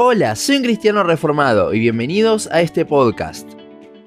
Hola, soy un cristiano reformado y bienvenidos a este podcast.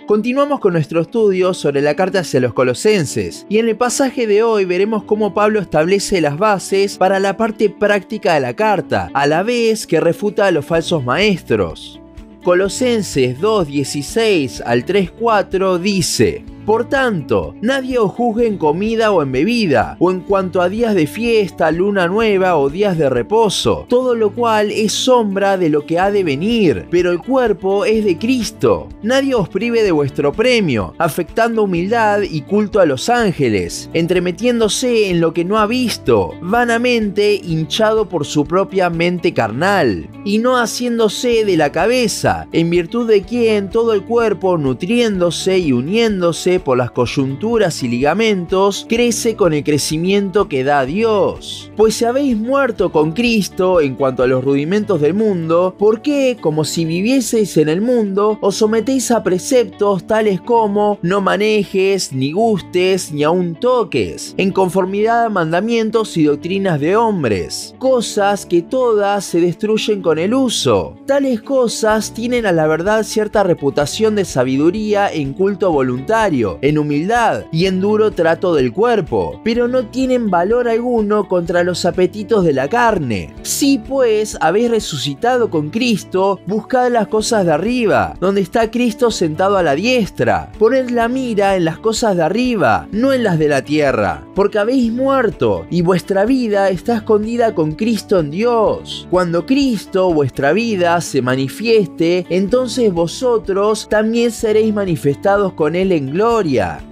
Continuamos con nuestro estudio sobre la carta hacia los colosenses y en el pasaje de hoy veremos cómo Pablo establece las bases para la parte práctica de la carta, a la vez que refuta a los falsos maestros. Colosenses 2.16 al 3.4 dice, por tanto, nadie os juzgue en comida o en bebida, o en cuanto a días de fiesta, luna nueva o días de reposo, todo lo cual es sombra de lo que ha de venir, pero el cuerpo es de Cristo. Nadie os prive de vuestro premio, afectando humildad y culto a los ángeles, entremetiéndose en lo que no ha visto, vanamente hinchado por su propia mente carnal, y no haciéndose de la cabeza, en virtud de quien todo el cuerpo, nutriéndose y uniéndose, por las coyunturas y ligamentos, crece con el crecimiento que da Dios. Pues si habéis muerto con Cristo en cuanto a los rudimentos del mundo, ¿por qué, como si vivieseis en el mundo, os sometéis a preceptos tales como no manejes, ni gustes, ni aun toques, en conformidad a mandamientos y doctrinas de hombres? Cosas que todas se destruyen con el uso. Tales cosas tienen a la verdad cierta reputación de sabiduría en culto voluntario en humildad y en duro trato del cuerpo, pero no tienen valor alguno contra los apetitos de la carne. Si pues habéis resucitado con Cristo, buscad las cosas de arriba, donde está Cristo sentado a la diestra. Poned la mira en las cosas de arriba, no en las de la tierra, porque habéis muerto y vuestra vida está escondida con Cristo en Dios. Cuando Cristo, vuestra vida, se manifieste, entonces vosotros también seréis manifestados con Él en gloria historia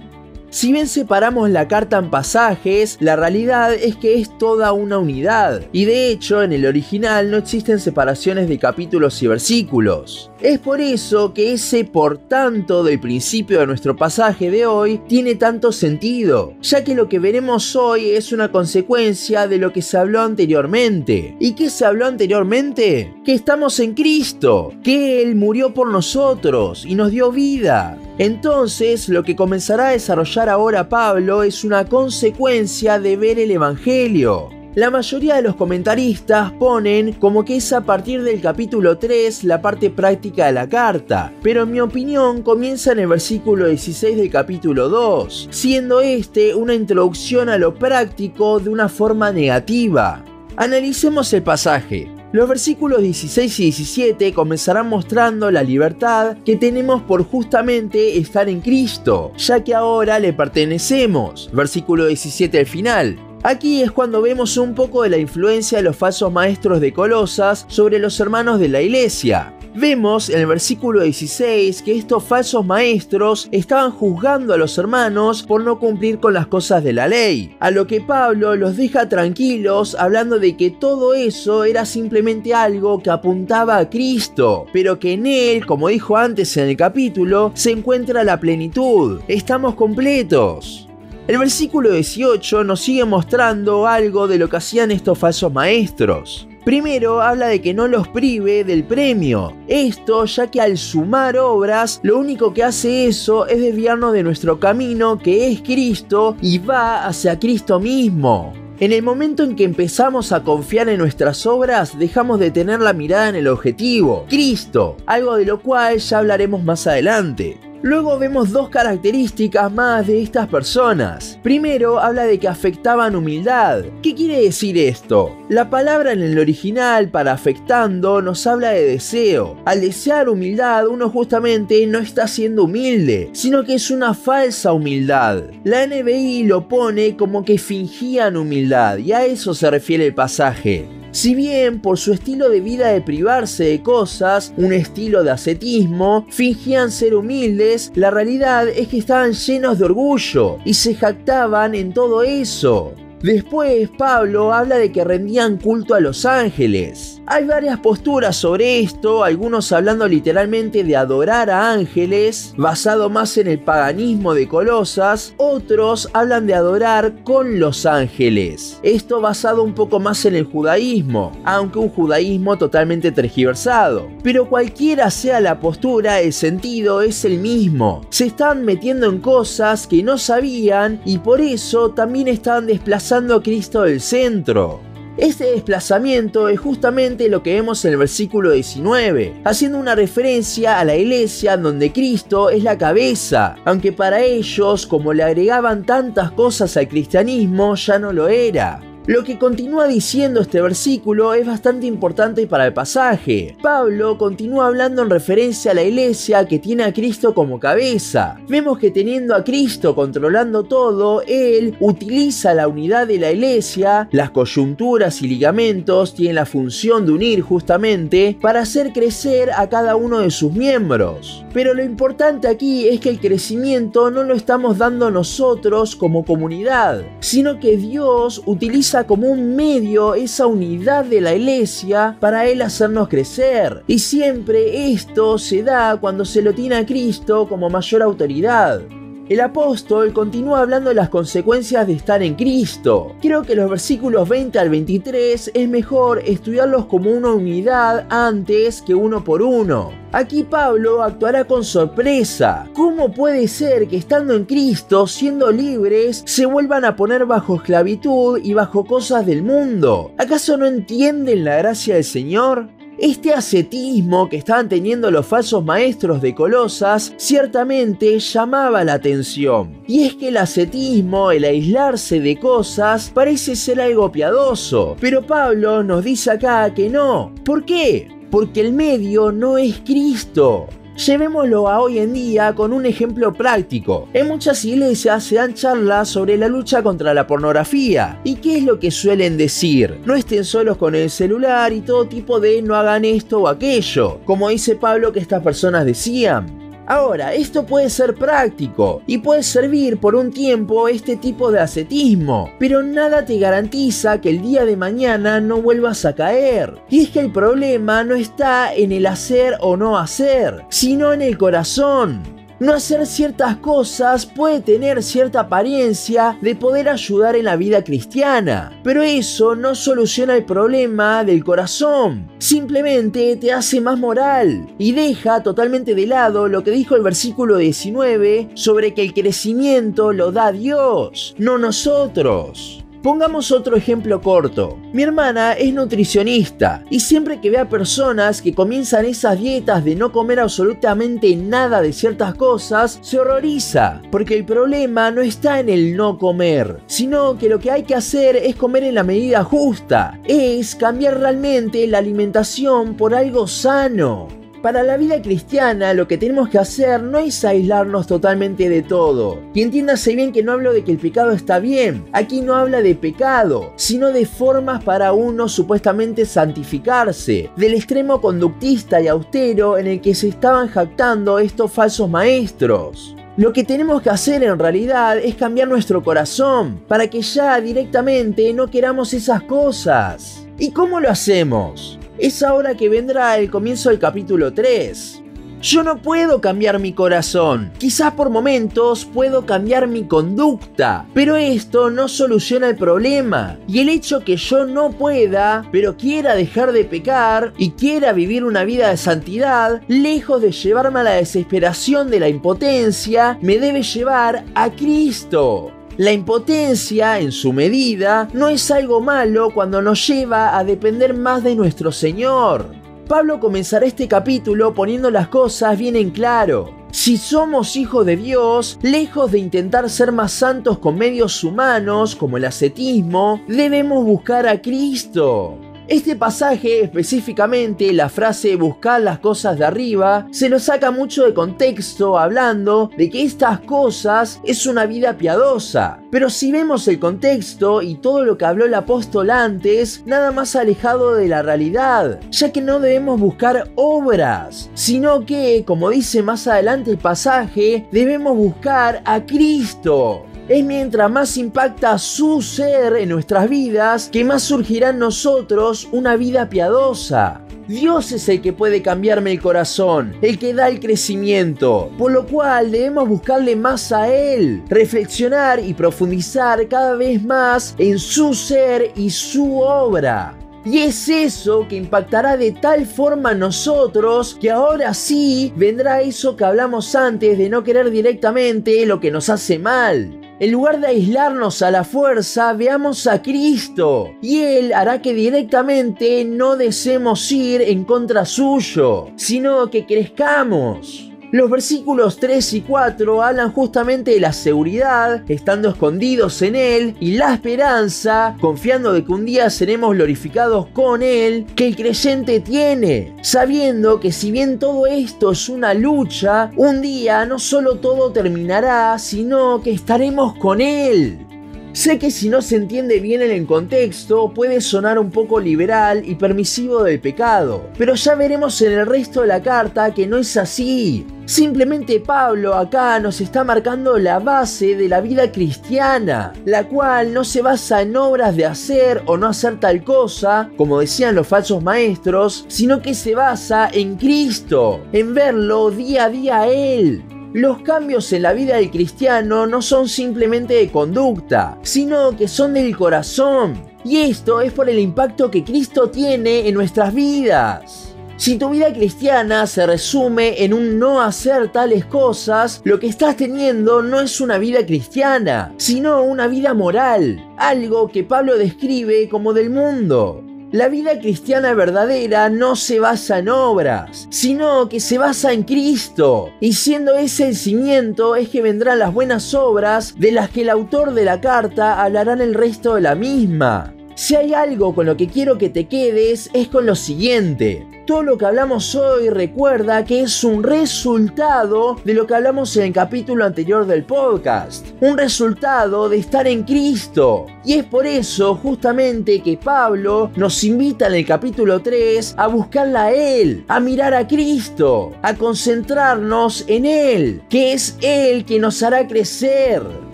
si bien separamos la carta en pasajes, la realidad es que es toda una unidad, y de hecho en el original no existen separaciones de capítulos y versículos. Es por eso que ese por tanto del principio de nuestro pasaje de hoy tiene tanto sentido, ya que lo que veremos hoy es una consecuencia de lo que se habló anteriormente. ¿Y qué se habló anteriormente? Que estamos en Cristo, que Él murió por nosotros y nos dio vida. Entonces, lo que comenzará a desarrollar ahora Pablo es una consecuencia de ver el Evangelio. La mayoría de los comentaristas ponen como que es a partir del capítulo 3 la parte práctica de la carta, pero en mi opinión comienza en el versículo 16 del capítulo 2, siendo este una introducción a lo práctico de una forma negativa. Analicemos el pasaje. Los versículos 16 y 17 comenzarán mostrando la libertad que tenemos por justamente estar en Cristo, ya que ahora le pertenecemos. Versículo 17 al final. Aquí es cuando vemos un poco de la influencia de los falsos maestros de Colosas sobre los hermanos de la iglesia. Vemos en el versículo 16 que estos falsos maestros estaban juzgando a los hermanos por no cumplir con las cosas de la ley, a lo que Pablo los deja tranquilos hablando de que todo eso era simplemente algo que apuntaba a Cristo, pero que en él, como dijo antes en el capítulo, se encuentra la plenitud, estamos completos. El versículo 18 nos sigue mostrando algo de lo que hacían estos falsos maestros. Primero habla de que no los prive del premio. Esto ya que al sumar obras, lo único que hace eso es desviarnos de nuestro camino que es Cristo y va hacia Cristo mismo. En el momento en que empezamos a confiar en nuestras obras, dejamos de tener la mirada en el objetivo, Cristo, algo de lo cual ya hablaremos más adelante. Luego vemos dos características más de estas personas. Primero, habla de que afectaban humildad. ¿Qué quiere decir esto? La palabra en el original para afectando nos habla de deseo. Al desear humildad, uno justamente no está siendo humilde, sino que es una falsa humildad. La NBI lo pone como que fingían humildad, y a eso se refiere el pasaje. Si bien por su estilo de vida de privarse de cosas, un estilo de ascetismo, fingían ser humildes, la realidad es que estaban llenos de orgullo y se jactaban en todo eso. Después Pablo habla de que rendían culto a los ángeles. Hay varias posturas sobre esto, algunos hablando literalmente de adorar a ángeles, basado más en el paganismo de Colosas, otros hablan de adorar con los ángeles, esto basado un poco más en el judaísmo, aunque un judaísmo totalmente tergiversado. Pero cualquiera sea la postura, el sentido es el mismo. Se están metiendo en cosas que no sabían y por eso también estaban desplazando a Cristo del centro. Este desplazamiento es justamente lo que vemos en el versículo 19, haciendo una referencia a la iglesia donde Cristo es la cabeza, aunque para ellos, como le agregaban tantas cosas al cristianismo, ya no lo era. Lo que continúa diciendo este versículo es bastante importante para el pasaje. Pablo continúa hablando en referencia a la iglesia que tiene a Cristo como cabeza. Vemos que teniendo a Cristo controlando todo, Él utiliza la unidad de la iglesia, las coyunturas y ligamentos tienen la función de unir justamente para hacer crecer a cada uno de sus miembros. Pero lo importante aquí es que el crecimiento no lo estamos dando nosotros como comunidad, sino que Dios utiliza como un medio esa unidad de la iglesia para Él hacernos crecer. Y siempre esto se da cuando se lo tiene a Cristo como mayor autoridad. El apóstol continúa hablando de las consecuencias de estar en Cristo. Creo que los versículos 20 al 23 es mejor estudiarlos como una unidad antes que uno por uno. Aquí Pablo actuará con sorpresa. ¿Cómo puede ser que estando en Cristo, siendo libres, se vuelvan a poner bajo esclavitud y bajo cosas del mundo? ¿Acaso no entienden la gracia del Señor? Este ascetismo que estaban teniendo los falsos maestros de Colosas ciertamente llamaba la atención. Y es que el ascetismo, el aislarse de cosas, parece ser algo piadoso. Pero Pablo nos dice acá que no. ¿Por qué? Porque el medio no es Cristo. Llevémoslo a hoy en día con un ejemplo práctico. En muchas iglesias se dan charlas sobre la lucha contra la pornografía. ¿Y qué es lo que suelen decir? No estén solos con el celular y todo tipo de no hagan esto o aquello. Como dice Pablo que estas personas decían. Ahora, esto puede ser práctico y puede servir por un tiempo este tipo de ascetismo, pero nada te garantiza que el día de mañana no vuelvas a caer. Y es que el problema no está en el hacer o no hacer, sino en el corazón. No hacer ciertas cosas puede tener cierta apariencia de poder ayudar en la vida cristiana, pero eso no soluciona el problema del corazón. Simplemente te hace más moral y deja totalmente de lado lo que dijo el versículo 19 sobre que el crecimiento lo da Dios, no nosotros. Pongamos otro ejemplo corto. Mi hermana es nutricionista y siempre que ve a personas que comienzan esas dietas de no comer absolutamente nada de ciertas cosas, se horroriza, porque el problema no está en el no comer, sino que lo que hay que hacer es comer en la medida justa, es cambiar realmente la alimentación por algo sano. Para la vida cristiana lo que tenemos que hacer no es aislarnos totalmente de todo. Y entiéndase bien que no hablo de que el pecado está bien. Aquí no habla de pecado, sino de formas para uno supuestamente santificarse. Del extremo conductista y austero en el que se estaban jactando estos falsos maestros. Lo que tenemos que hacer en realidad es cambiar nuestro corazón para que ya directamente no queramos esas cosas. ¿Y cómo lo hacemos? Es ahora que vendrá el comienzo del capítulo 3. Yo no puedo cambiar mi corazón, quizás por momentos puedo cambiar mi conducta, pero esto no soluciona el problema. Y el hecho que yo no pueda, pero quiera dejar de pecar y quiera vivir una vida de santidad, lejos de llevarme a la desesperación de la impotencia, me debe llevar a Cristo. La impotencia, en su medida, no es algo malo cuando nos lleva a depender más de nuestro Señor. Pablo comenzará este capítulo poniendo las cosas bien en claro. Si somos hijos de Dios, lejos de intentar ser más santos con medios humanos como el ascetismo, debemos buscar a Cristo. Este pasaje, específicamente la frase buscar las cosas de arriba, se lo saca mucho de contexto hablando de que estas cosas es una vida piadosa. Pero si vemos el contexto y todo lo que habló el apóstol antes, nada más alejado de la realidad, ya que no debemos buscar obras, sino que, como dice más adelante el pasaje, debemos buscar a Cristo es mientras más impacta su ser en nuestras vidas que más surgirá en nosotros una vida piadosa. Dios es el que puede cambiarme el corazón, el que da el crecimiento, por lo cual debemos buscarle más a Él, reflexionar y profundizar cada vez más en su ser y su obra. Y es eso que impactará de tal forma a nosotros que ahora sí vendrá eso que hablamos antes de no querer directamente lo que nos hace mal. En lugar de aislarnos a la fuerza, veamos a Cristo y Él hará que directamente no deseemos ir en contra suyo, sino que crezcamos. Los versículos 3 y 4 hablan justamente de la seguridad, estando escondidos en Él, y la esperanza, confiando de que un día seremos glorificados con Él, que el creyente tiene, sabiendo que si bien todo esto es una lucha, un día no solo todo terminará, sino que estaremos con Él. Sé que si no se entiende bien en el contexto puede sonar un poco liberal y permisivo del pecado, pero ya veremos en el resto de la carta que no es así. Simplemente Pablo acá nos está marcando la base de la vida cristiana, la cual no se basa en obras de hacer o no hacer tal cosa, como decían los falsos maestros, sino que se basa en Cristo, en verlo día a día a Él. Los cambios en la vida del cristiano no son simplemente de conducta, sino que son del corazón. Y esto es por el impacto que Cristo tiene en nuestras vidas. Si tu vida cristiana se resume en un no hacer tales cosas, lo que estás teniendo no es una vida cristiana, sino una vida moral, algo que Pablo describe como del mundo. La vida cristiana verdadera no se basa en obras, sino que se basa en Cristo. Y siendo ese el cimiento es que vendrán las buenas obras de las que el autor de la carta hablará en el resto de la misma. Si hay algo con lo que quiero que te quedes es con lo siguiente. Todo lo que hablamos hoy recuerda que es un resultado de lo que hablamos en el capítulo anterior del podcast. Un resultado de estar en Cristo. Y es por eso justamente que Pablo nos invita en el capítulo 3 a buscarla a Él, a mirar a Cristo, a concentrarnos en Él, que es Él que nos hará crecer.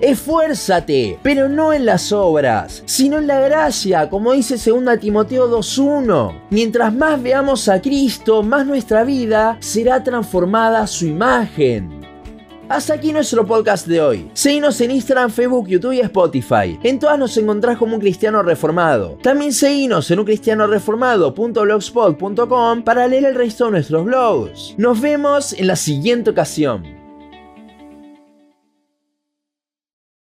Esfuérzate, pero no en las obras, sino en la gracia, como dice 2 Timoteo 2.1. Mientras más veamos a Cristo, más nuestra vida será transformada a su imagen. Hasta aquí nuestro podcast de hoy. Seguinos en Instagram, Facebook, YouTube y Spotify. En todas nos encontrás como un cristiano reformado. También seguinos en uncristianoreformado.blogspot.com para leer el resto de nuestros blogs. Nos vemos en la siguiente ocasión.